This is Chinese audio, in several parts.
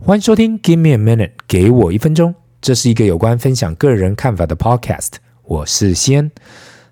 欢迎收听《Give Me a Minute》，给我一分钟。这是一个有关分享个人看法的 Podcast。我是西恩。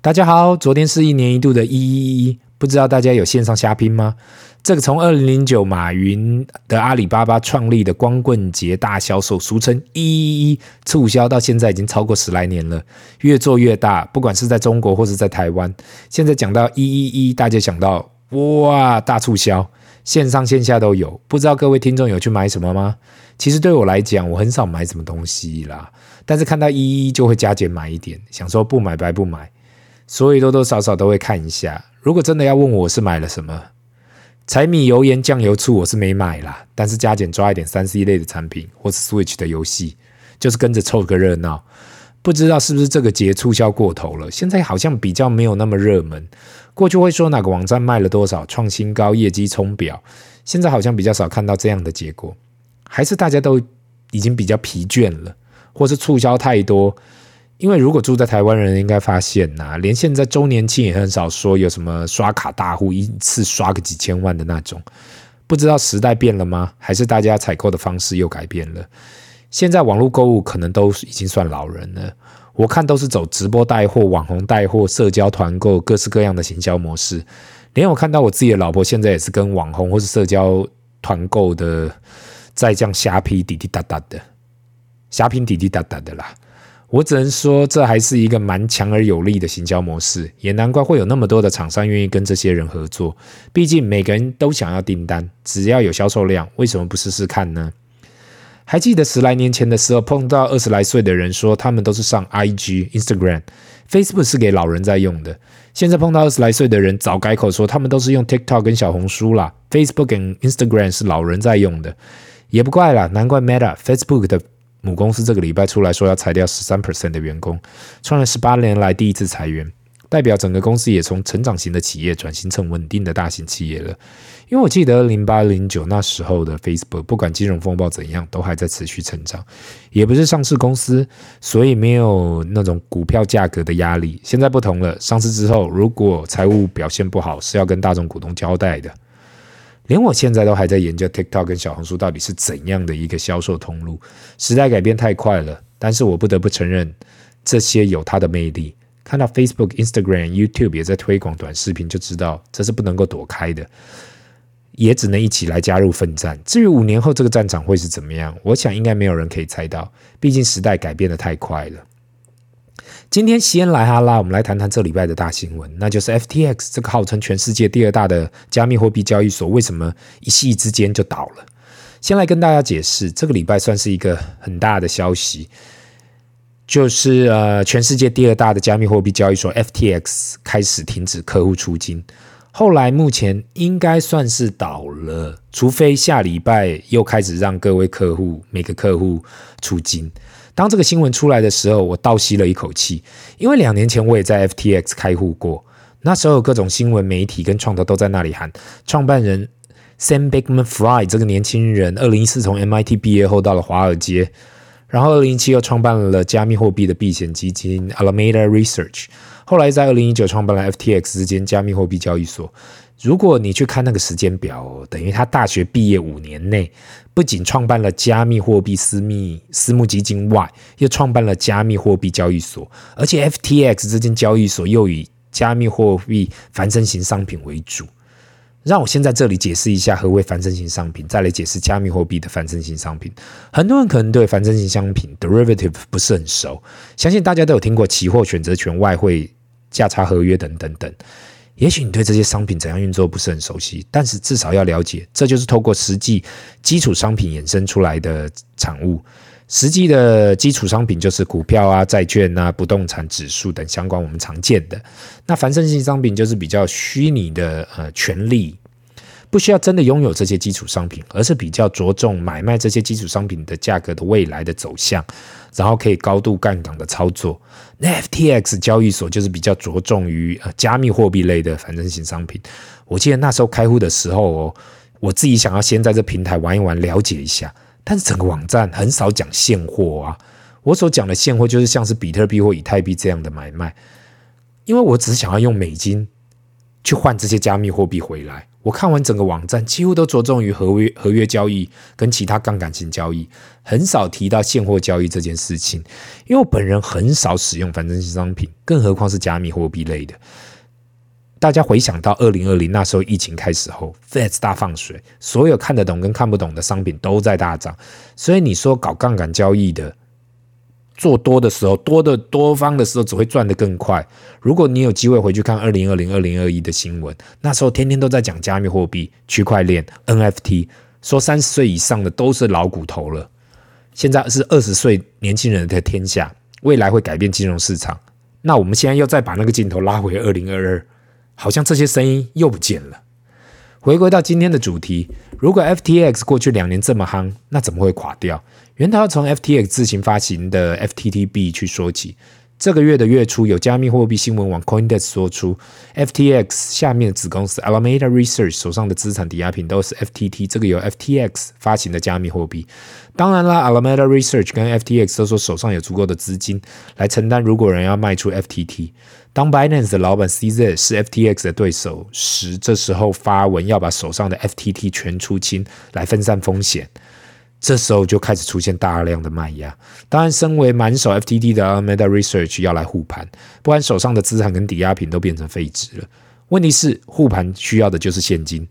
大家好，昨天是一年一度的一一一，不知道大家有线上瞎拼吗？这个从二零零九马云的阿里巴巴创立的光棍节大销售，俗称一一一促销，到现在已经超过十来年了，越做越大。不管是在中国或是在台湾，现在讲到一一一，大家想到哇，大促销。线上线下都有，不知道各位听众有去买什么吗？其实对我来讲，我很少买什么东西啦，但是看到一一就会加减买一点，想说不买白不买，所以多多少少都会看一下。如果真的要问我，是买了什么？柴米油盐酱油醋我是没买啦，但是加减抓一点三 C 类的产品或是 Switch 的游戏，就是跟着凑个热闹。不知道是不是这个节促销过头了？现在好像比较没有那么热门。过去会说哪个网站卖了多少，创新高，业绩冲表，现在好像比较少看到这样的结果。还是大家都已经比较疲倦了，或是促销太多？因为如果住在台湾人应该发现呐，连现在周年庆也很少说有什么刷卡大户一次刷个几千万的那种。不知道时代变了吗？还是大家采购的方式又改变了？现在网络购物可能都已经算老人了，我看都是走直播带货、网红带货、社交团购，各式各样的行销模式。连我看到我自己的老婆现在也是跟网红或是社交团购的，在这样虾皮滴滴答答的，瞎拼滴滴答答的啦。我只能说，这还是一个蛮强而有力的行销模式，也难怪会有那么多的厂商愿意跟这些人合作。毕竟每个人都想要订单，只要有销售量，为什么不试试看呢？还记得十来年前的时候，碰到二十来岁的人说他们都是上 IG、Instagram、Facebook 是给老人在用的。现在碰到二十来岁的人，早改口说他们都是用 TikTok 跟小红书啦。Facebook 跟 Instagram 是老人在用的，也不怪啦，难怪 Meta Facebook 的母公司这个礼拜出来说要裁掉十三 percent 的员工，创了十八年来第一次裁员。代表整个公司也从成长型的企业转型成稳定的大型企业了。因为我记得零八零九那时候的 Facebook，不管金融风暴怎样，都还在持续成长，也不是上市公司，所以没有那种股票价格的压力。现在不同了，上市之后如果财务表现不好，是要跟大众股东交代的。连我现在都还在研究 TikTok 跟小红书到底是怎样的一个销售通路。时代改变太快了，但是我不得不承认，这些有它的魅力。看到 Facebook、Instagram、YouTube 也在推广短视频，就知道这是不能够躲开的，也只能一起来加入奋战。至于五年后这个战场会是怎么样，我想应该没有人可以猜到，毕竟时代改变得太快了。今天先来哈拉，我们来谈谈这礼拜的大新闻，那就是 FTX 这个号称全世界第二大的加密货币交易所，为什么一夕之间就倒了？先来跟大家解释，这个礼拜算是一个很大的消息。就是呃，全世界第二大的加密货币交易所 FTX 开始停止客户出金，后来目前应该算是倒了，除非下礼拜又开始让各位客户每个客户出金。当这个新闻出来的时候，我倒吸了一口气，因为两年前我也在 FTX 开户过，那时候各种新闻媒体跟创投都在那里喊，创办人 Sam Bankman-Fried 这个年轻人，二零一四从 MIT 毕业后到了华尔街。然后，二零一七又创办了加密货币的避险基金 Alameda Research，后来在二零一九创办了 FTX 这间加密货币交易所。如果你去看那个时间表，等于他大学毕业五年内，不仅创办了加密货币私密私募基金外，又创办了加密货币交易所，而且 FTX 这间交易所又以加密货币繁盛型商品为主。让我先在这里解释一下何为繁盛型商品，再来解释加密货币的繁盛型商品。很多人可能对繁盛型商品 derivative 不是很熟，相信大家都有听过期货、选择权、外汇、价差合约等等等。也许你对这些商品怎样运作不是很熟悉，但是至少要了解，这就是透过实际基础商品衍生出来的产物。实际的基础商品就是股票啊、债券啊、不动产指数等相关我们常见的。那繁盛性商品就是比较虚拟的呃权利，不需要真的拥有这些基础商品，而是比较着重买卖这些基础商品的价格的未来的走向，然后可以高度杠杆的操作。那 FTX 交易所就是比较着重于呃加密货币类的繁盛性商品。我记得那时候开户的时候哦，我自己想要先在这平台玩一玩，了解一下。但是整个网站很少讲现货啊，我所讲的现货就是像是比特币或以太币这样的买卖，因为我只是想要用美金去换这些加密货币回来，我看完整个网站，几乎都着重于合约合约交易跟其他杠杆型交易，很少提到现货交易这件事情。因为我本人很少使用反正性商品，更何况是加密货币类的。大家回想到二零二零那时候疫情开始后，Fed 大放水，所有看得懂跟看不懂的商品都在大涨，所以你说搞杠杆交易的。做多的时候，多的多方的时候只会赚得更快。如果你有机会回去看二零二零、二零二一的新闻，那时候天天都在讲加密货币、区块链、NFT，说三十岁以上的都是老骨头了。现在是二十岁年轻人的天下，未来会改变金融市场。那我们现在又再把那个镜头拉回二零二二，好像这些声音又不见了。回归到今天的主题，如果 FTX 过去两年这么夯，那怎么会垮掉？源头从 FTX 自行发行的 FTT-B 去说起。这个月的月初，有加密货币新闻网 CoinDesk 说出，FTX 下面的子公司 Alameda Research 手上的资产抵押品都是 FTT 这个由 FTX 发行的加密货币。当然啦，Alameda Research 跟 FTX 都说手上有足够的资金来承担，如果人要卖出 FTT。当 Binance 的老板 CZ 是 FTX 的对手时，这时候发文要把手上的 FTT 全出清来分散风险。这时候就开始出现大量的卖压，当然，身为满手 FTD 的 Alameda Research 要来护盘，不然手上的资产跟抵押品都变成废纸了。问题是护盘需要的就是现金，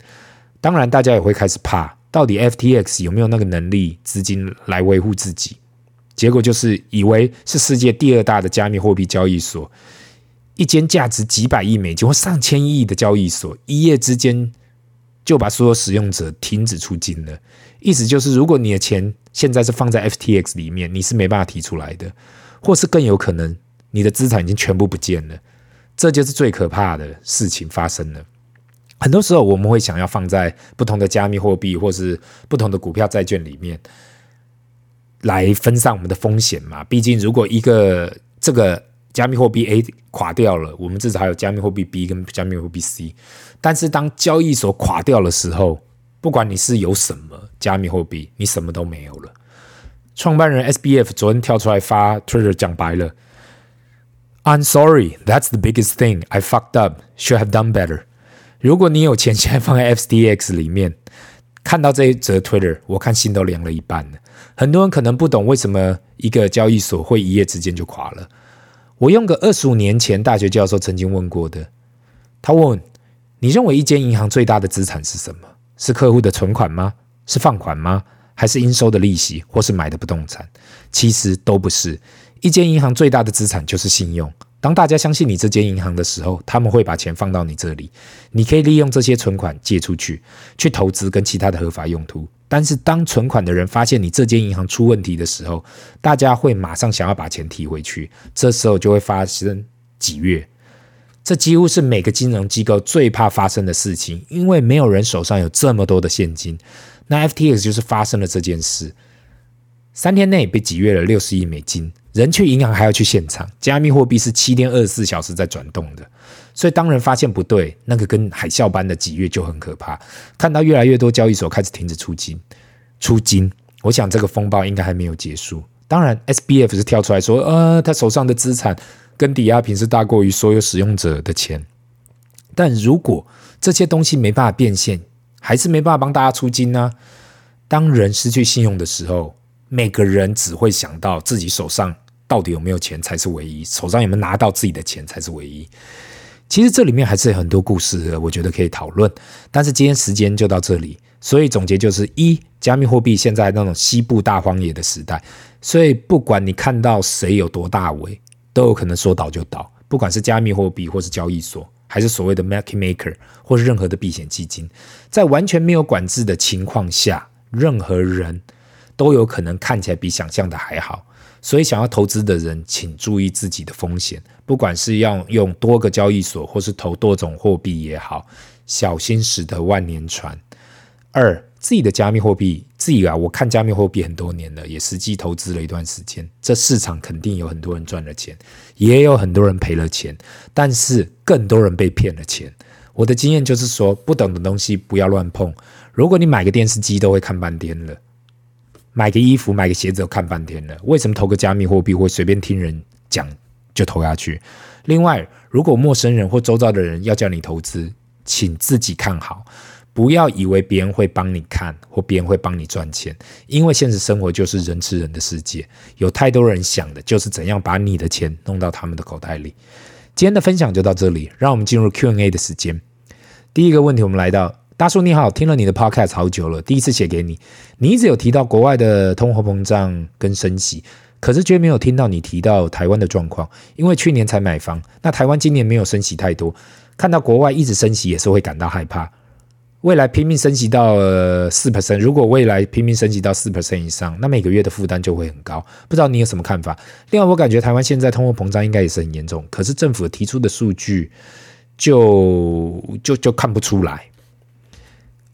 当然大家也会开始怕，到底 FTX 有没有那个能力、资金来维护自己？结果就是以为是世界第二大的加密货币交易所，一间价值几百亿美金或上千亿的交易所，一夜之间就把所有使用者停止出金了。意思就是，如果你的钱现在是放在 FTX 里面，你是没办法提出来的，或是更有可能，你的资产已经全部不见了。这就是最可怕的事情发生了。很多时候，我们会想要放在不同的加密货币，或是不同的股票、债券里面，来分散我们的风险嘛。毕竟，如果一个这个加密货币 A 垮掉了，我们至少还有加密货币 B 跟加密货币 C。但是，当交易所垮掉的时候，不管你是有什么加密货币，你什么都没有了。创办人 SBF 昨天跳出来发 Twitter 讲白了：“I'm sorry, that's the biggest thing. I fucked up. Should have done better.” 如果你有钱现在放在 FTX 里面，看到这一则 Twitter，我看心都凉了一半了。很多人可能不懂为什么一个交易所会一夜之间就垮了。我用个二十五年前大学教授曾经问过的，他问：“你认为一间银行最大的资产是什么？”是客户的存款吗？是放款吗？还是应收的利息，或是买的不动产？其实都不是。一间银行最大的资产就是信用。当大家相信你这间银行的时候，他们会把钱放到你这里，你可以利用这些存款借出去，去投资跟其他的合法用途。但是当存款的人发现你这间银行出问题的时候，大家会马上想要把钱提回去，这时候就会发生挤兑。这几乎是每个金融机构最怕发生的事情，因为没有人手上有这么多的现金。那 FTX 就是发生了这件事，三天内被挤兑了六十亿美金，人去银行还要去现场。加密货币是七天二十四小时在转动的，所以当人发现不对，那个跟海啸般的挤兑就很可怕。看到越来越多交易所开始停止出金，出金，我想这个风暴应该还没有结束。当然，SBF 是跳出来说，呃，他手上的资产。跟抵押品是大过于所有使用者的钱，但如果这些东西没办法变现，还是没办法帮大家出金呢？当人失去信用的时候，每个人只会想到自己手上到底有没有钱才是唯一，手上有没有拿到自己的钱才是唯一。其实这里面还是有很多故事，我觉得可以讨论。但是今天时间就到这里，所以总结就是：一，加密货币现在那种西部大荒野的时代，所以不管你看到谁有多大为。都有可能说倒就倒，不管是加密货币，或是交易所，还是所谓的 market maker，或是任何的避险基金，在完全没有管制的情况下，任何人都有可能看起来比想象的还好。所以，想要投资的人，请注意自己的风险，不管是要用多个交易所，或是投多种货币也好，小心驶得万年船。二。自己的加密货币，自己啊，我看加密货币很多年了，也实际投资了一段时间。这市场肯定有很多人赚了钱，也有很多人赔了钱，但是更多人被骗了钱。我的经验就是说，不懂的东西不要乱碰。如果你买个电视机都会看半天了，买个衣服、买个鞋子都看半天了，为什么投个加密货币会随便听人讲就投下去？另外，如果陌生人或周遭的人要叫你投资，请自己看好。不要以为别人会帮你看或别人会帮你赚钱，因为现实生活就是人吃人的世界，有太多人想的就是怎样把你的钱弄到他们的口袋里。今天的分享就到这里，让我们进入 Q&A 的时间。第一个问题，我们来到大叔你好，听了你的 Podcast 好久了，第一次写给你，你一直有提到国外的通货膨胀跟升息，可是却没有听到你提到台湾的状况，因为去年才买房，那台湾今年没有升息太多，看到国外一直升息也是会感到害怕。未来拼命升级到四 percent，如果未来拼命升级到四 percent 以上，那每个月的负担就会很高。不知道你有什么看法？另外，我感觉台湾现在通货膨胀应该也是很严重，可是政府提出的数据就就就看不出来。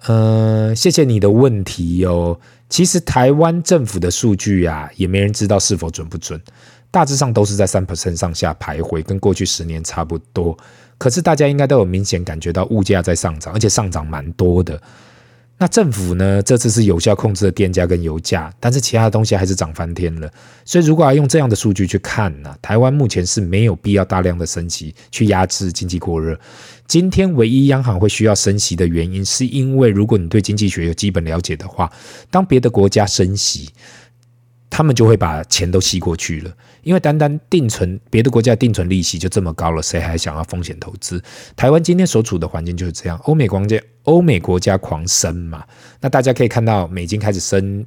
嗯、呃，谢谢你的问题哦。其实台湾政府的数据啊，也没人知道是否准不准，大致上都是在三 percent 上下徘徊，跟过去十年差不多。可是大家应该都有明显感觉到物价在上涨，而且上涨蛮多的。那政府呢？这次是有效控制了电价跟油价，但是其他的东西还是涨翻天了。所以如果要用这样的数据去看呢，台湾目前是没有必要大量的升息去压制经济过热。今天唯一央行会需要升息的原因，是因为如果你对经济学有基本了解的话，当别的国家升息。他们就会把钱都吸过去了，因为单单定存，别的国家定存利息就这么高了，谁还想要风险投资？台湾今天所处的环境就是这样，欧美国家欧美国家狂升嘛，那大家可以看到美金开始升，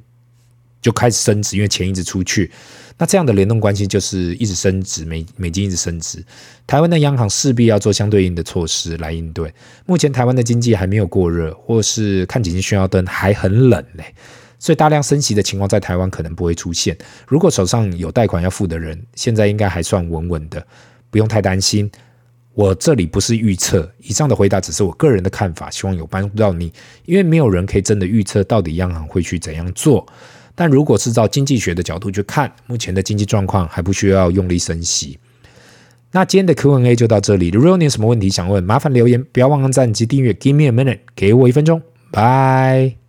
就开始升值，因为钱一直出去，那这样的联动关系就是一直升值，美美金一直升值，台湾的央行势必要做相对应的措施来应对。目前台湾的经济还没有过热，或是看紧急讯号灯还很冷嘞。所以大量升息的情况在台湾可能不会出现。如果手上有贷款要付的人，现在应该还算稳稳的，不用太担心。我这里不是预测，以上的回答只是我个人的看法，希望有帮助到你。因为没有人可以真的预测到底央行会去怎样做。但如果是照经济学的角度去看，目前的经济状况还不需要用力升息。那今天的 Q&A 就到这里。如果你有什么问题想问，麻烦留言，不要忘了赞及订阅。Give me a minute，给我一分钟，拜。